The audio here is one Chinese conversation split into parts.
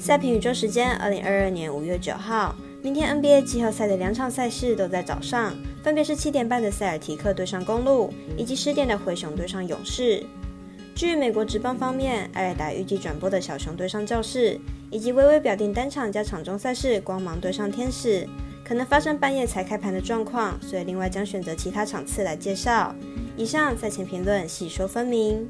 赛评宇宙时间，二零二二年五月九号，明天 NBA 季后赛的两场赛事都在早上，分别是七点半的塞尔提克对上公路，以及十点的灰熊对上勇士。至于美国职棒方面，艾尔达预计转播的小熊对上教士，以及微微表定单场加场中赛事光芒对上天使，可能发生半夜才开盘的状况，所以另外将选择其他场次来介绍。以上赛前评论细说分明。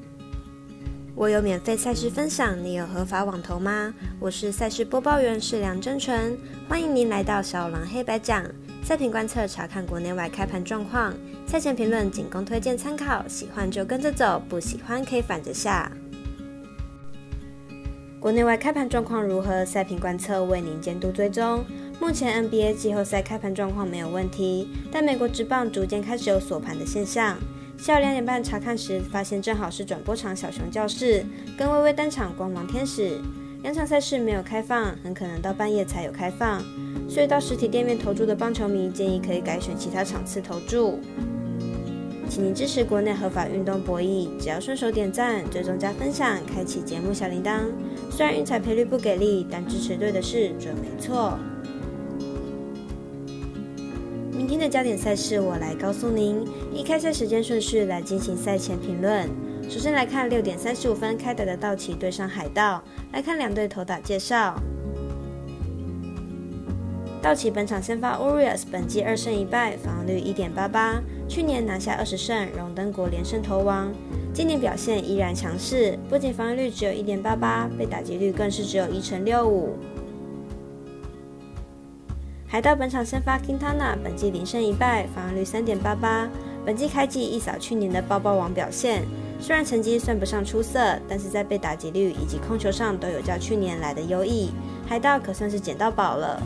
我有免费赛事分享，你有合法网投吗？我是赛事播报员是梁真纯，欢迎您来到小狼黑白讲赛评观测，查看国内外开盘状况，赛前评论仅供推荐参考，喜欢就跟着走，不喜欢可以反着下。国内外开盘状况如何？赛评观测为您监督追踪。目前 NBA 季后赛开盘状况没有问题，但美国职棒逐渐开始有锁盘的现象。下午两点半查看时，发现正好是转播场小熊教室跟微微单场光芒天使两场赛事没有开放，很可能到半夜才有开放，所以到实体店面投注的棒球迷建议可以改选其他场次投注。请您支持国内合法运动博弈，只要顺手点赞、追踪加分享、开启节目小铃铛。虽然运彩赔率不给力，但支持对的事准没错。天的焦点赛事，我来告诉您。依开赛时间顺序来进行赛前评论。首先来看六点三十五分开打的道奇对上海盗。来看两队投打介绍。道奇本场先发 Orius，本季二胜一败，防御率一点八八。去年拿下二十胜，荣登国连胜投王。今年表现依然强势，不仅防御率只有一点八八，被打击率更是只有一成六五。海盗本场先发 Quintana，本季零胜一败，防御率三点八八。本季开季一扫去年的爆爆王表现，虽然成绩算不上出色，但是在被打击率以及控球上都有较去年来的优异。海盗可算是捡到宝了。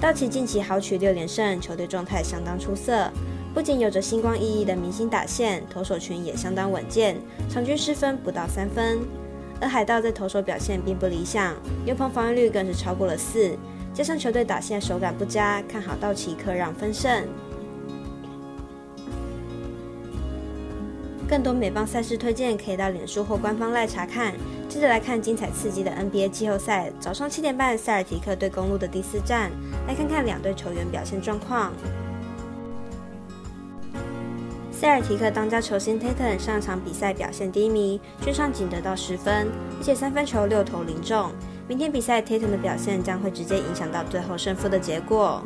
道奇近期豪取六连胜，球队状态相当出色，不仅有着星光熠熠的明星打线，投手群也相当稳健，场均失分不到三分。而海盗在投手表现并不理想，牛棚防御率更是超过了四。加上球队打线手感不佳，看好道奇客让分胜。更多美邦赛事推荐可以到脸书或官方赖查看。接着来看精彩刺激的 NBA 季后赛，早上七点半塞尔提克对公路的第四战，来看看两队球员表现状况。塞尔提克当家球星 Tatum 上场比赛表现低迷，全场仅得到十分，而且三分球六投零中。明天比赛 Tatum 的表现将会直接影响到最后胜负的结果。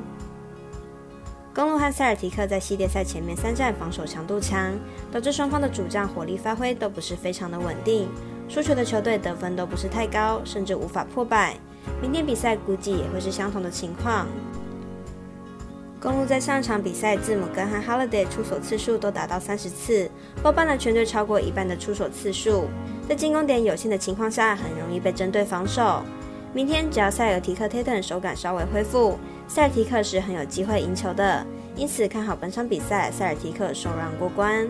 公路和塞尔提克在系列赛前面三战防守强度强，导致双方的主将火力发挥都不是非常的稳定，输球的球队得分都不是太高，甚至无法破百。明天比赛估计也会是相同的情况。公路在上场比赛，字母哥和 Holiday 出手次数都达到三十次，包办了全队超过一半的出手次数。在进攻点有限的情况下，很容易被针对防守。明天只要塞尔提克 Tatum 手感稍微恢复，塞尔提克是很有机会赢球的。因此看好本场比赛，塞尔提克首让过关。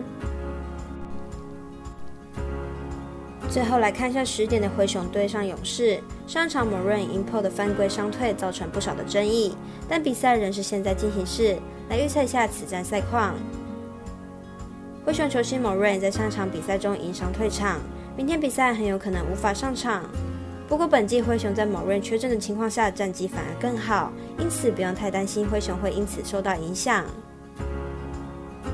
最后来看一下十点的灰熊对上勇士。上场某人 Impo 的犯规伤退，造成不少的争议，但比赛仍是现在进行式。来预测一下此战赛况。灰熊球星某瑞在上场比赛中因伤退场。明天比赛很有可能无法上场，不过本季灰熊在某瑞缺阵的情况下，战绩反而更好，因此不用太担心灰熊会因此受到影响。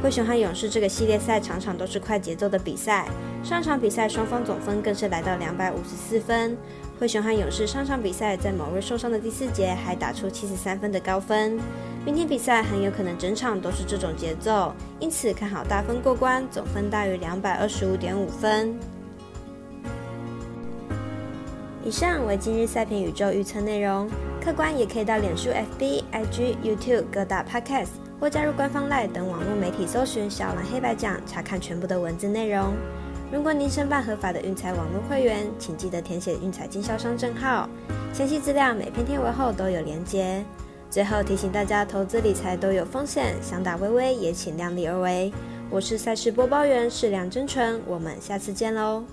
灰熊和勇士这个系列赛场场都是快节奏的比赛，上场比赛双方总分更是来到两百五十四分。灰熊和勇士上场比赛在某日受伤的第四节还打出七十三分的高分，明天比赛很有可能整场都是这种节奏，因此看好大分过关，总分大于两百二十五点五分。以上为今日赛评宇宙预测内容，客观也可以到脸书、FB、IG、YouTube 各大 Podcast 或加入官方 LINE 等网络媒体搜寻“小蓝黑白奖”，查看全部的文字内容。如果您申办合法的运彩网络会员，请记得填写运彩经销商证号，详细资料每篇贴文后都有连接。最后提醒大家，投资理财都有风险，想打微微也请量力而为。我是赛事播报员，是梁真纯，我们下次见喽。